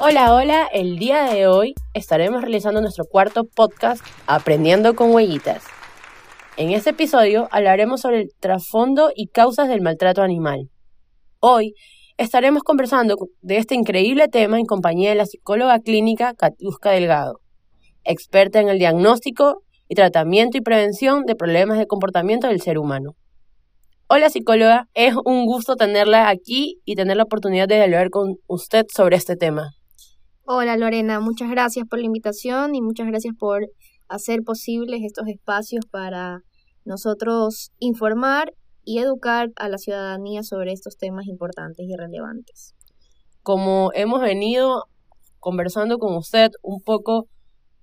Hola, hola, el día de hoy estaremos realizando nuestro cuarto podcast Aprendiendo con Huellitas. En este episodio hablaremos sobre el trasfondo y causas del maltrato animal. Hoy estaremos conversando de este increíble tema en compañía de la psicóloga clínica Katiuska Delgado, experta en el diagnóstico y tratamiento y prevención de problemas de comportamiento del ser humano. Hola psicóloga, es un gusto tenerla aquí y tener la oportunidad de hablar con usted sobre este tema. Hola Lorena, muchas gracias por la invitación y muchas gracias por hacer posibles estos espacios para nosotros informar y educar a la ciudadanía sobre estos temas importantes y relevantes. Como hemos venido conversando con usted un poco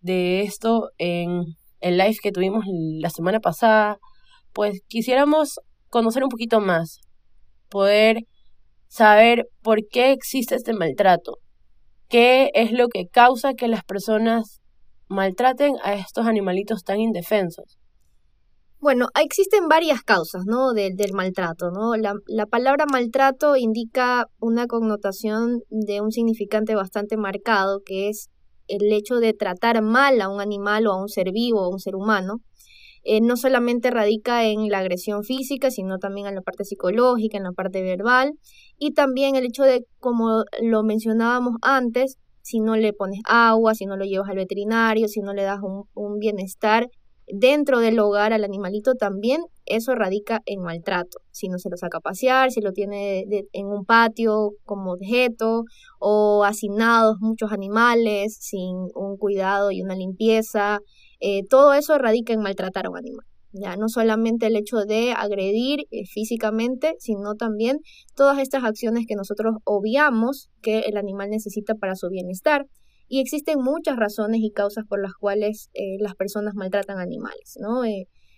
de esto en el live que tuvimos la semana pasada, pues quisiéramos conocer un poquito más, poder saber por qué existe este maltrato, qué es lo que causa que las personas maltraten a estos animalitos tan indefensos. Bueno, existen varias causas, ¿no? del maltrato, ¿no? La, la, palabra maltrato indica una connotación de un significante bastante marcado, que es el hecho de tratar mal a un animal o a un ser vivo o a un ser humano. Eh, no solamente radica en la agresión física, sino también en la parte psicológica, en la parte verbal, y también el hecho de, como lo mencionábamos antes, si no le pones agua, si no lo llevas al veterinario, si no le das un, bienestar dentro del hogar al animalito, también eso radica en maltrato. Si no se lo saca a pasear, si lo tiene en un patio como objeto o asignados muchos animales sin un cuidado y una limpieza, eh, todo eso radica en maltratar a un animal. Ya no solamente el hecho de agredir eh, físicamente, sino también todas estas acciones que nosotros obviamos que el animal necesita para su bienestar. Y existen muchas razones y causas por las cuales eh, las personas maltratan animales, ¿no?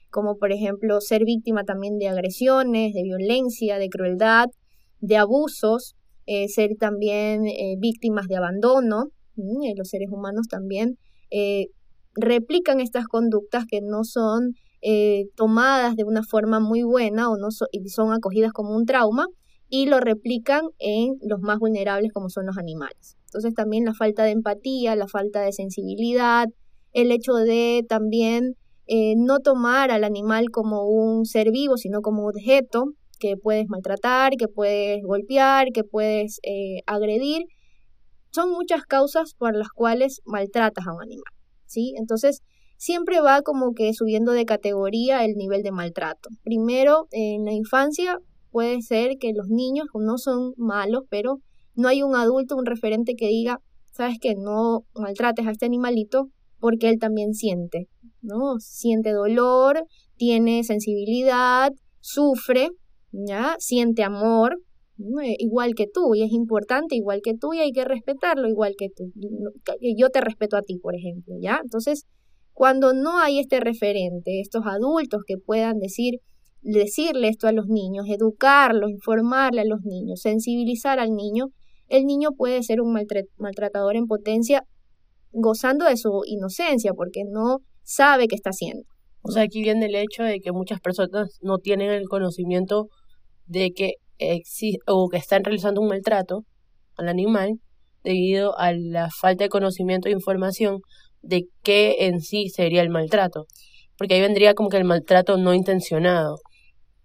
como por ejemplo ser víctima también de agresiones, de violencia, de crueldad, de abusos, ser también víctimas de abandono, los seres humanos también replican estas conductas que no son eh, tomadas de una forma muy buena o no son acogidas como un trauma y lo replican en los más vulnerables como son los animales. Entonces también la falta de empatía, la falta de sensibilidad, el hecho de también eh, no tomar al animal como un ser vivo, sino como un objeto que puedes maltratar, que puedes golpear, que puedes eh, agredir, son muchas causas por las cuales maltratas a un animal. ¿sí? Entonces, siempre va como que subiendo de categoría el nivel de maltrato. Primero, en la infancia puede ser que los niños no son malos, pero no hay un adulto, un referente que diga, sabes que no maltrates a este animalito porque él también siente, ¿no? Siente dolor, tiene sensibilidad, sufre, ¿ya? Siente amor, eh, igual que tú, y es importante igual que tú, y hay que respetarlo igual que tú. Yo te respeto a ti, por ejemplo, ¿ya? Entonces, cuando no hay este referente, estos adultos que puedan decir, decirle esto a los niños, educarlos, informarle a los niños, sensibilizar al niño, el niño puede ser un maltratador en potencia gozando de su inocencia porque no sabe qué está haciendo. O sea, aquí viene el hecho de que muchas personas no tienen el conocimiento de que o que están realizando un maltrato al animal debido a la falta de conocimiento e información de qué en sí sería el maltrato. Porque ahí vendría como que el maltrato no intencionado.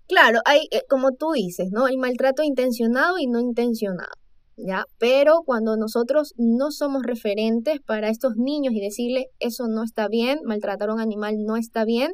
Claro, hay, eh, como tú dices, ¿no? El maltrato intencionado y no intencionado, ¿ya? Pero cuando nosotros no somos referentes para estos niños y decirle eso no está bien, maltratar a un animal no está bien,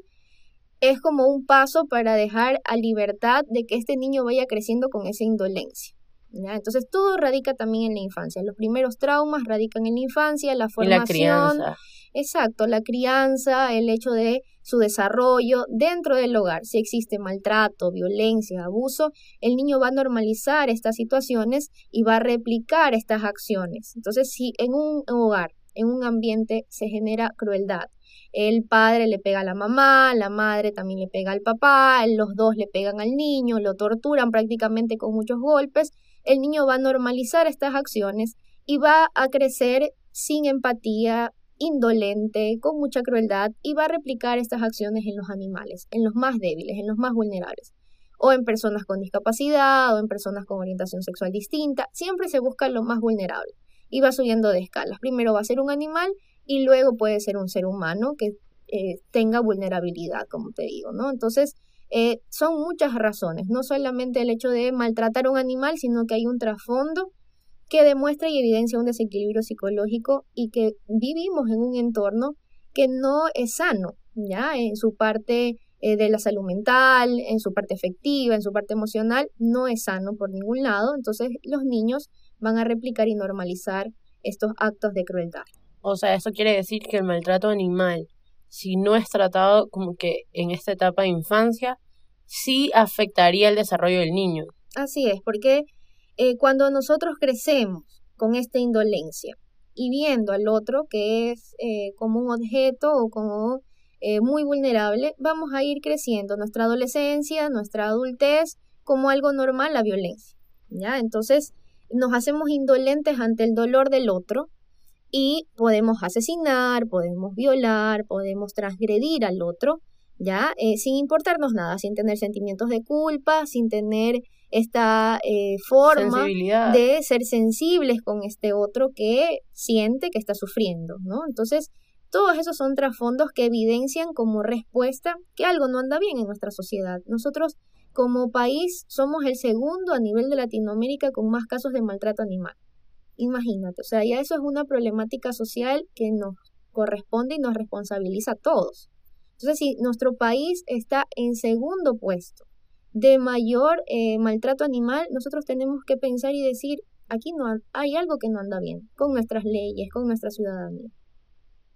es como un paso para dejar a libertad de que este niño vaya creciendo con esa indolencia. ¿Ya? Entonces todo radica también en la infancia. Los primeros traumas radican en la infancia, la formación. la crianza. Exacto, la crianza, el hecho de su desarrollo dentro del hogar. Si existe maltrato, violencia, abuso, el niño va a normalizar estas situaciones y va a replicar estas acciones. Entonces, si en un hogar, en un ambiente se genera crueldad, el padre le pega a la mamá, la madre también le pega al papá, los dos le pegan al niño, lo torturan prácticamente con muchos golpes. El niño va a normalizar estas acciones y va a crecer sin empatía, indolente, con mucha crueldad y va a replicar estas acciones en los animales, en los más débiles, en los más vulnerables o en personas con discapacidad o en personas con orientación sexual distinta. Siempre se busca lo más vulnerable. y va subiendo de escalas. Primero va a ser un animal y luego puede ser un ser humano que eh, tenga vulnerabilidad, como te digo, ¿no? Entonces, eh, son muchas razones, no solamente el hecho de maltratar a un animal, sino que hay un trasfondo que demuestra y evidencia un desequilibrio psicológico y que vivimos en un entorno que no es sano, ¿ya? En su parte eh, de la salud mental, en su parte efectiva, en su parte emocional, no es sano por ningún lado. Entonces los niños van a replicar y normalizar estos actos de crueldad. O sea, eso quiere decir que el maltrato animal si no es tratado como que en esta etapa de infancia, sí afectaría el desarrollo del niño. Así es, porque eh, cuando nosotros crecemos con esta indolencia y viendo al otro que es eh, como un objeto o como eh, muy vulnerable, vamos a ir creciendo nuestra adolescencia, nuestra adultez como algo normal la violencia. ¿ya? Entonces nos hacemos indolentes ante el dolor del otro y podemos asesinar, podemos violar, podemos transgredir al otro, ¿ya? Eh, sin importarnos nada, sin tener sentimientos de culpa, sin tener esta eh, forma de ser sensibles con este otro que siente que está sufriendo, ¿no? Entonces, todos esos son trasfondos que evidencian como respuesta que algo no anda bien en nuestra sociedad. Nosotros como país somos el segundo a nivel de Latinoamérica con más casos de maltrato animal. Imagínate, o sea, ya eso es una problemática social que nos corresponde y nos responsabiliza a todos. Entonces, si nuestro país está en segundo puesto de mayor eh, maltrato animal, nosotros tenemos que pensar y decir, aquí no hay algo que no anda bien con nuestras leyes, con nuestra ciudadanía.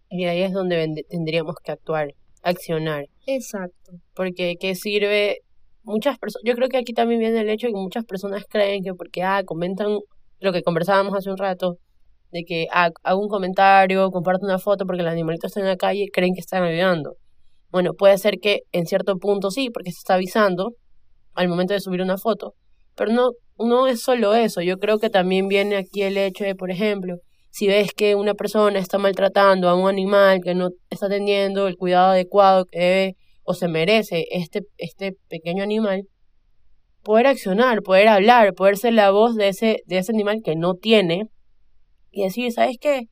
Y ahí es donde tendríamos que actuar, accionar. Exacto. Porque ¿qué sirve? Muchas personas, yo creo que aquí también viene el hecho de que muchas personas creen que porque ah, comentan lo que conversábamos hace un rato, de que hago un comentario, comparto una foto porque el animalito está en la calle, creen que están ayudando. Bueno, puede ser que en cierto punto sí, porque se está avisando al momento de subir una foto, pero no, no es solo eso, yo creo que también viene aquí el hecho de, por ejemplo, si ves que una persona está maltratando a un animal que no está teniendo el cuidado adecuado que debe o se merece este, este pequeño animal, poder accionar, poder hablar, poder ser la voz de ese, de ese animal que no tiene y decir, ¿sabes qué?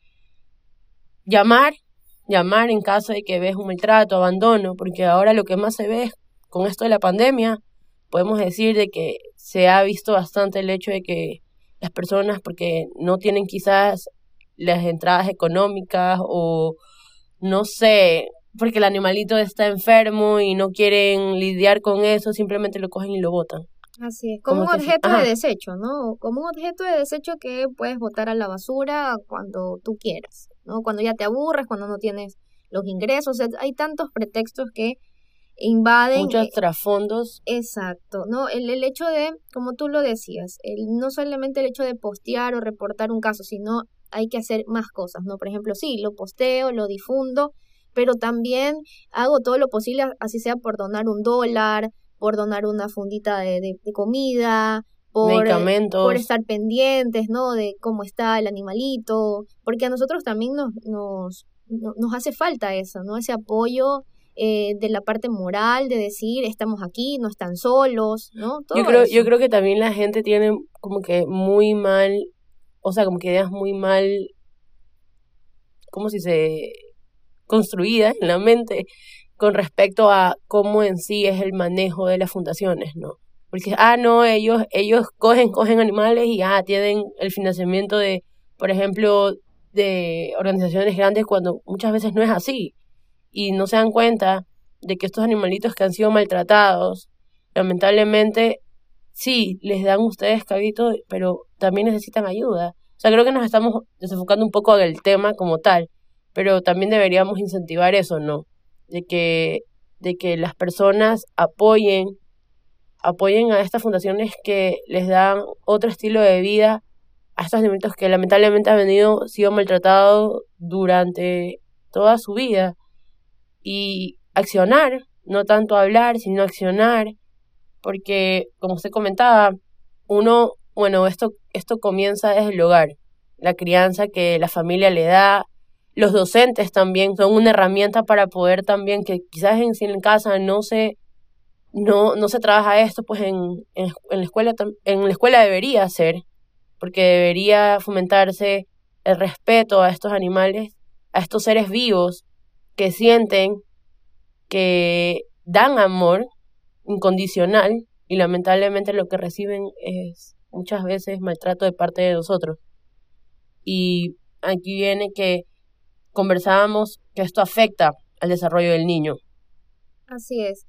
Llamar, llamar en caso de que ves un maltrato, abandono, porque ahora lo que más se ve con esto de la pandemia, podemos decir de que se ha visto bastante el hecho de que las personas, porque no tienen quizás las entradas económicas o no sé, porque el animalito está enfermo y no quieren lidiar con eso, simplemente lo cogen y lo botan. Así es, como, un objeto de desecho, ¿no? Como un objeto de desecho que puedes botar a la basura cuando tú quieras, ¿no? Cuando ya te aburres, cuando no tienes los ingresos, hay tantos pretextos que invaden. Muchos trasfondos. Exacto, ¿no? El, el hecho de, como tú lo decías, el, no solamente el hecho de postear o reportar un caso, sino hay que hacer más cosas, ¿no? Por ejemplo, sí, lo posteo, lo difundo, pero también hago todo lo posible, así sea por donar un dólar, por donar una fundita de, de, comida, por, Medicamentos. por estar pendientes, ¿no? De cómo está el animalito, porque a nosotros también nos, nos, nos hace falta eso, ¿no? Ese apoyo eh, de la parte moral, de decir, estamos aquí, no están solos, ¿no? yo, creo, yo creo que también la gente tiene como que muy mal, o sea, como que ideas muy mal, como si se construida en la mente con respecto a cómo en sí es el manejo de las fundaciones, ¿no? Porque, ah, no, ellos, ellos cogen, cogen animales y, ah, tienen el financiamiento de, por ejemplo, de organizaciones grandes cuando muchas veces no es así. Y no se dan cuenta de que estos animalitos que han sido maltratados, lamentablemente, sí, les dan ustedes cabito, pero también necesitan ayuda. O sea, creo que nos estamos desenfocando un poco del tema como tal, pero también deberíamos incentivar eso, ¿no? De que, de que las personas apoyen, apoyen a estas fundaciones que les dan otro estilo de vida a estos alimentos que lamentablemente han venido, sido maltratados durante toda su vida. Y accionar, no tanto hablar, sino accionar, porque como usted comentaba, uno, bueno, esto, esto comienza desde el hogar, la crianza que la familia le da, los docentes también son una herramienta para poder también, que quizás en, en casa no se, no, no se trabaja esto, pues en, en, la escuela, en la escuela debería ser, porque debería fomentarse el respeto a estos animales, a estos seres vivos que sienten, que dan amor incondicional y lamentablemente lo que reciben es muchas veces maltrato de parte de nosotros. Y aquí viene que conversábamos que esto afecta al desarrollo del niño. Así es.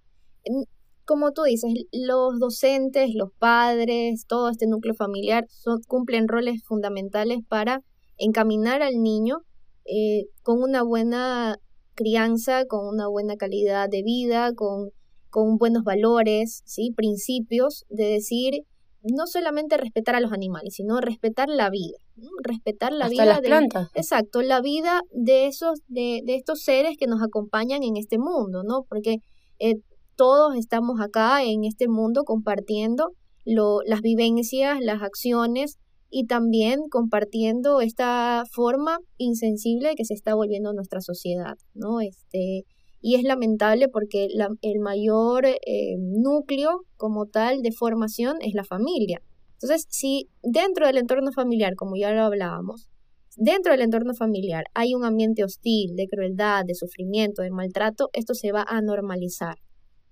Como tú dices, los docentes, los padres, todo este núcleo familiar son, cumplen roles fundamentales para encaminar al niño eh, con una buena crianza, con una buena calidad de vida, con, con buenos valores, ¿sí? principios de decir no solamente respetar a los animales, sino respetar la vida, respetar la vida las de plantas. exacto, la vida de esos de, de, estos seres que nos acompañan en este mundo, ¿no? Porque eh, todos estamos acá en este mundo compartiendo lo, las vivencias, las acciones y también compartiendo esta forma insensible que se está volviendo nuestra sociedad, ¿no? Este, y es lamentable porque el mayor eh, núcleo como tal de formación es la familia. Entonces, si dentro del entorno familiar, como ya lo hablábamos, dentro del entorno familiar hay un ambiente hostil, de crueldad, de sufrimiento, de maltrato, esto se va a normalizar.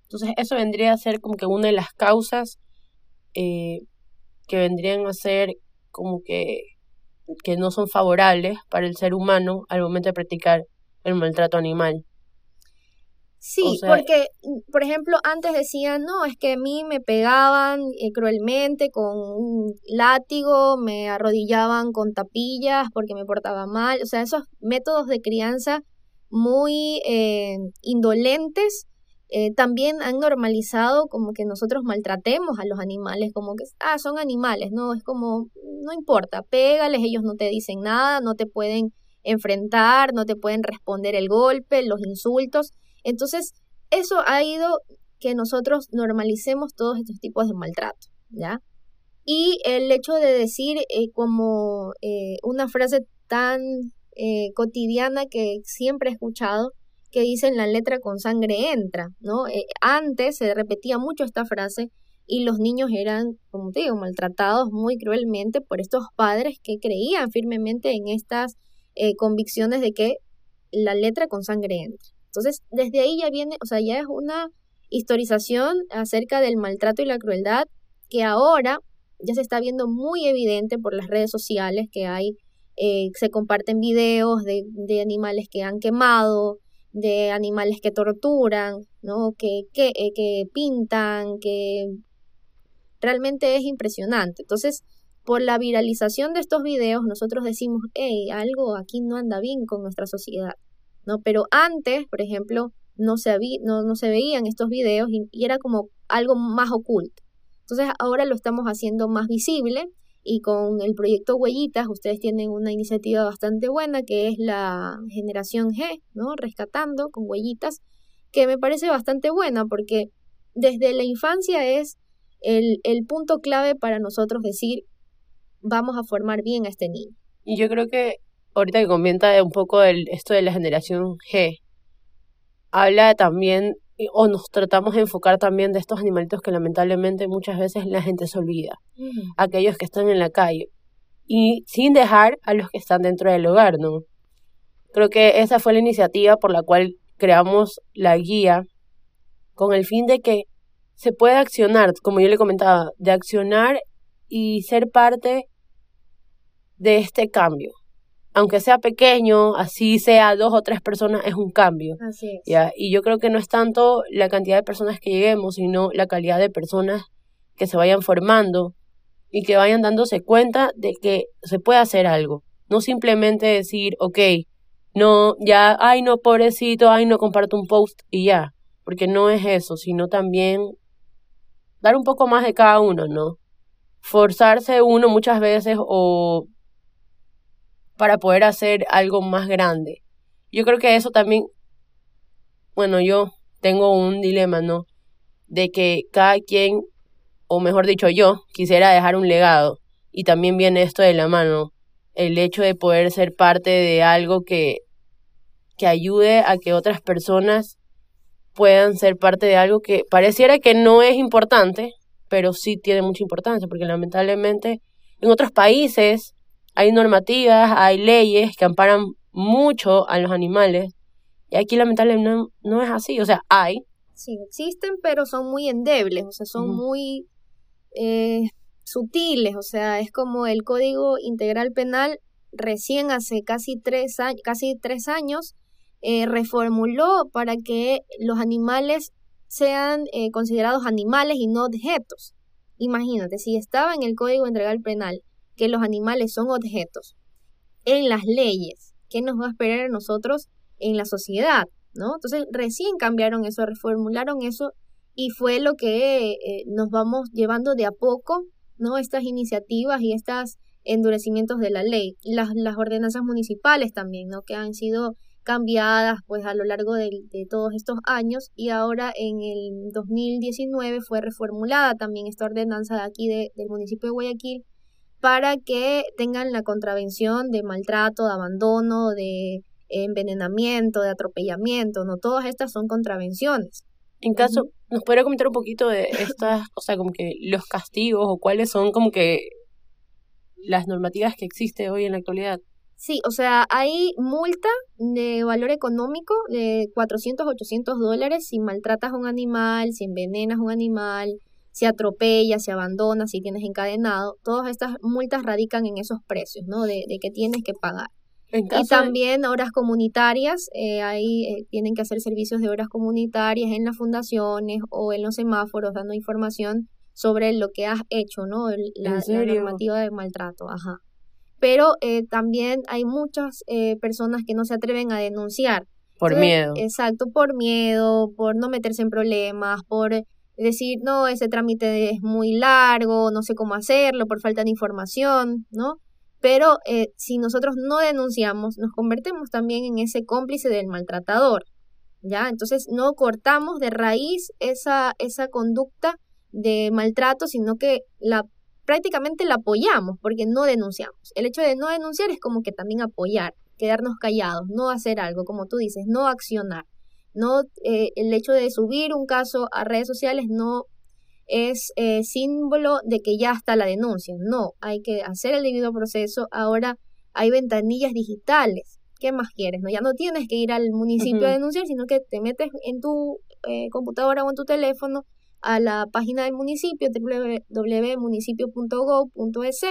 Entonces, eso vendría a ser como que una de las causas eh, que vendrían a ser como que, que no son favorables para el ser humano al momento de practicar el maltrato animal. Sí, porque, por ejemplo, antes decían, no, es que a mí me pegaban eh, cruelmente con un látigo, me arrodillaban con tapillas porque me portaba mal, o sea, esos métodos de crianza muy eh, indolentes eh, también han normalizado como que nosotros maltratemos a los animales, como que, ah, son animales, no, es como, no importa, pégales, ellos no te dicen nada, no te pueden enfrentar, no te pueden responder el golpe, los insultos. Entonces, eso ha ido que nosotros normalicemos todos estos tipos de maltrato, ¿ya? Y el hecho de decir eh, como eh, una frase tan eh, cotidiana que siempre he escuchado, que dice en la letra con sangre entra, ¿no? antes se repetía mucho esta frase y los niños eran, como te digo, maltratados muy cruelmente por estos padres que creían firmemente en estas convicciones de que la letra con sangre entra. Entonces, desde ahí ya viene, o sea, ya es una historización acerca del maltrato y la crueldad que ahora ya se está viendo muy evidente por las redes sociales que hay, eh, se comparten videos de, animales que han quemado, de animales que torturan, ¿no? que, que, eh, que pintan, que realmente es impresionante. Entonces, por la viralización de estos videos, nosotros decimos, hey, algo aquí no anda bien con nuestra sociedad. ¿No? Pero antes, por ejemplo, no se, no, no se veían estos videos y, era como algo más oculto. Entonces ahora lo estamos haciendo más visible y con el proyecto Huellitas ustedes tienen una iniciativa bastante buena que es la generación G, ¿no? Rescatando con huellitas, que me parece bastante buena porque desde la infancia es el, el punto clave para nosotros decir vamos a formar bien a este niño. Y yo creo que ahorita que comenta un poco el, esto de la generación G, habla también, o nos tratamos de enfocar también de estos animalitos que lamentablemente muchas veces la gente se olvida, aquellos que están en la calle, y sin dejar a los que están dentro del hogar, ¿no? Creo que esa fue la iniciativa por la cual creamos la guía con el fin de que se pueda accionar, como yo le comentaba, de accionar y ser parte de este cambio aunque sea pequeño, así sea dos o tres personas, es un cambio. Así es. ¿ya? Y yo creo que no es tanto la cantidad de personas que lleguemos, sino la calidad de personas que se vayan formando y que vayan dándose cuenta de que se puede hacer algo. No simplemente decir, ok, no, ya, ay, no, pobrecito, ay, no comparto un post y ya. Porque no es eso, sino también dar un poco más de cada uno, ¿no? Forzarse uno muchas veces o para poder hacer algo más grande. Yo creo que eso también, bueno, yo tengo un dilema, ¿no? De que cada quien, o mejor dicho yo, quisiera dejar un legado. Y también viene esto de la mano, el hecho de poder ser parte de algo que, que ayude a que otras personas puedan ser parte de algo que pareciera que no es importante, pero sí tiene mucha importancia, porque lamentablemente en otros países hay normativas, hay leyes que amparan mucho a los animales y aquí lamentablemente no, no es así, o sea, hay. Sí, existen, pero son muy endebles, o sea, son muy eh, sutiles, o sea, es como el Código Integral Penal recién hace casi tres, casi tres años eh, reformuló para que los animales sean eh, considerados animales y no objetos. Imagínate, si estaba en el Código Integral Penal que los animales son objetos en las leyes, ¿qué nos va a esperar a nosotros en la sociedad? ¿no? Entonces, recién cambiaron eso, reformularon eso y fue lo que eh, nos vamos llevando de a poco, ¿no? Estas iniciativas y estos endurecimientos de la ley. Las, ordenanzas municipales también, ¿no? Que han sido cambiadas pues a lo largo de, de, todos estos años y ahora en el 2019 fue reformulada también esta ordenanza de aquí de, del municipio de Guayaquil para que tengan la contravención de maltrato, de abandono, de envenenamiento, de atropellamiento, no todas estas son contravenciones. En caso, ¿nos podría comentar un poquito de estas, o sea, como que los castigos o cuáles son como que las normativas que existen hoy en la actualidad? Sí, o sea, hay multa de valor económico de 400, 800 dólares si maltratas a un animal, si envenenas a un animal, si atropellas, si abandonas, si tienes encadenado. Todas estas multas radican en esos precios, ¿no? De, de que tienes que pagar y también horas comunitarias, eh, ahí eh, tienen que hacer servicios de horas comunitarias en las fundaciones o en los semáforos dando información sobre lo que has hecho, ¿no? La, normativa de maltrato, ajá. Pero eh, también hay muchas eh, personas que no se atreven a denunciar. Por miedo. Exacto, por miedo, por no meterse en problemas, por decir, no, ese trámite es muy largo, no sé cómo hacerlo, por falta de información, ¿no? Pero eh, si nosotros no denunciamos, nos convertimos también en ese cómplice del maltratador, ¿ya? Entonces no cortamos de raíz esa, esa conducta de maltrato, sino que la prácticamente la apoyamos porque no denunciamos. El hecho de no denunciar es como que también apoyar, quedarnos callados, no hacer algo, como tú dices, no accionar. No, eh, el hecho de subir un caso a redes sociales no es eh, símbolo de que ya está la denuncia. No, hay que hacer el debido proceso. Ahora hay ventanillas digitales. ¿Qué más quieres? No, ya no tienes que ir al municipio a denunciar, sino que te metes en tu eh, computadora o en tu teléfono a la página del municipio, www.municipio.gov.es,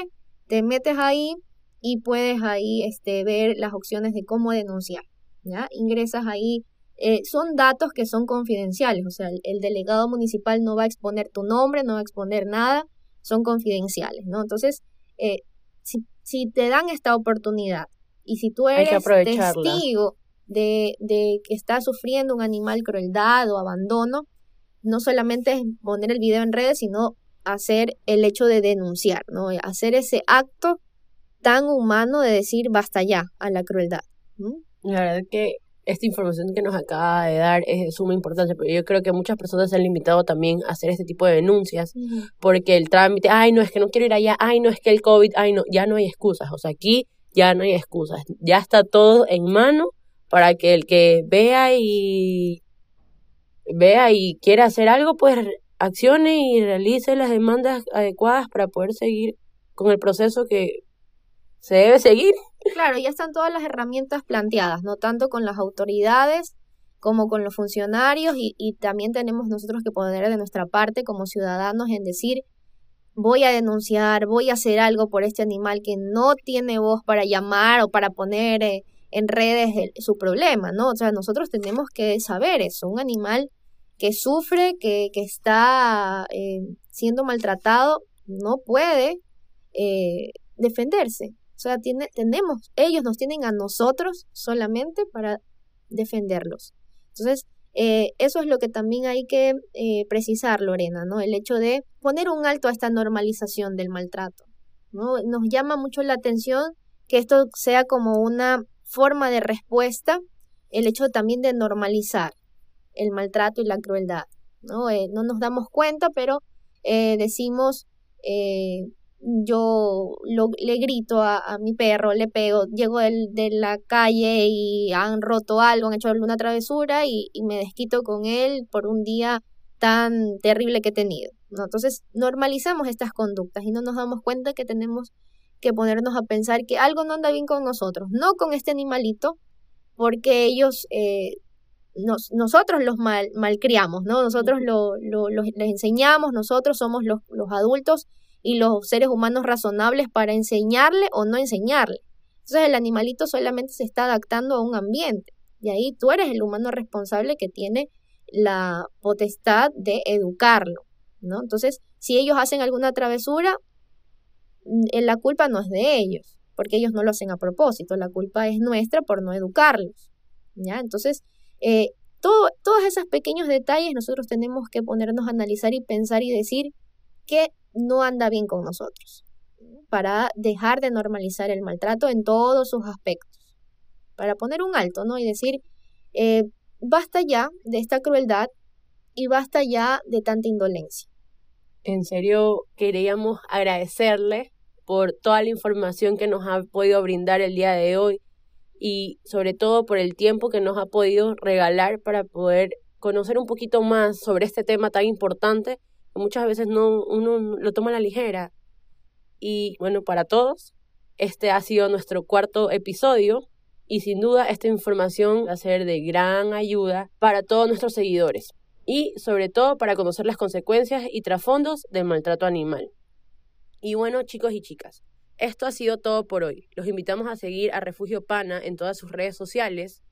te metes ahí y puedes ahí este, ver las opciones de cómo denunciar. ¿ya? Ingresas ahí eh, son datos que son confidenciales, o sea, el, delegado municipal no va a exponer tu nombre, no va a exponer nada, son confidenciales, ¿no? Entonces, eh, si, si te dan esta oportunidad y si tú eres testigo de, de que está sufriendo un animal crueldad o abandono, no solamente es poner el video en redes, sino hacer el hecho de denunciar, ¿no? Hacer ese acto tan humano de decir basta ya a la crueldad. La verdad que esta información que nos acaba de dar es de suma importancia, pero yo creo que muchas personas se han limitado también a hacer este tipo de denuncias, porque el trámite, ay, no, es que no quiero ir allá, ay, no, es que el COVID, ay, no, ya no hay excusas, o sea, aquí ya no hay excusas, ya está todo en mano para que el que vea y vea y quiera hacer algo, pues accione y realice las demandas adecuadas para poder seguir con el proceso que se debe seguir. Claro, ya están todas las herramientas planteadas, no tanto con las autoridades como con los funcionarios y, también tenemos nosotros que poner de nuestra parte como ciudadanos en decir voy a denunciar, voy a hacer algo por este animal que no tiene voz para llamar o para poner eh, en redes su problema, ¿no? O sea, nosotros tenemos que saber eso, un animal que sufre, que, que está eh, siendo maltratado, no puede eh, defenderse. O sea, tiene, tenemos, ellos nos tienen a nosotros solamente para defenderlos. Entonces, eh, eso es lo que también hay que eh, precisar, Lorena, ¿no? El hecho de poner un alto a esta normalización del maltrato. ¿no? Nos llama mucho la atención que esto sea como una forma de respuesta, el hecho también de normalizar el maltrato y la crueldad. No, eh, no nos damos cuenta, pero decimos yo lo, le grito a, a, mi perro, le pego, llego del, de la calle y han roto algo, han hecho alguna travesura y, y, me desquito con él por un día tan terrible que he tenido. ¿no? Entonces normalizamos estas conductas y no nos damos cuenta que tenemos que ponernos a pensar que algo no anda bien con nosotros, no con este animalito, porque ellos, eh, nosotros los mal, malcriamos, ¿no? Nosotros lo, les enseñamos, nosotros somos los, los adultos y los seres humanos razonables para enseñarle o no enseñarle. Entonces el animalito solamente se está adaptando a un ambiente y ahí tú eres el humano responsable que tiene la potestad de educarlo, ¿no? Entonces, si ellos hacen alguna travesura, mm, la culpa no es de ellos, porque ellos no lo hacen a propósito, la culpa es nuestra por no educarlos, ¿ya? Entonces, eh, todo, todos esos pequeños detalles nosotros tenemos que ponernos a analizar y pensar y decir que no anda bien con nosotros, para dejar de normalizar el maltrato en todos sus aspectos, para poner un alto, ¿no? Y decir, eh, basta ya de esta crueldad y basta ya de tanta indolencia. En serio, queríamos agradecerle por toda la información que nos ha podido brindar el día de hoy y sobre todo por el tiempo que nos ha podido regalar para poder conocer un poquito más sobre este tema tan importante muchas veces no uno lo toma a la ligera. Y bueno, para todos, este ha sido nuestro cuarto episodio y sin duda esta información va a ser de gran ayuda para todos nuestros seguidores y sobre todo para conocer las consecuencias y trasfondos del maltrato animal. Y bueno, chicos y chicas, esto ha sido todo por hoy. Los invitamos a seguir a Refugio Pana en todas sus redes sociales.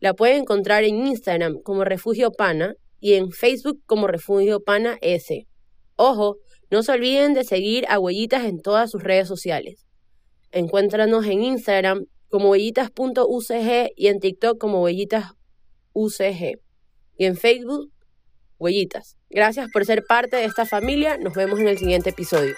La pueden encontrar en Instagram como Refugio Pana y en Facebook como Refugio Pana S. Ojo, no se olviden de seguir a Huellitas en todas sus redes sociales. Encuéntranos en Instagram como huellitas.ucg y en TikTok como huellitas.ucg y en Facebook huellitas. Gracias por ser parte de esta familia. Nos vemos en el siguiente episodio.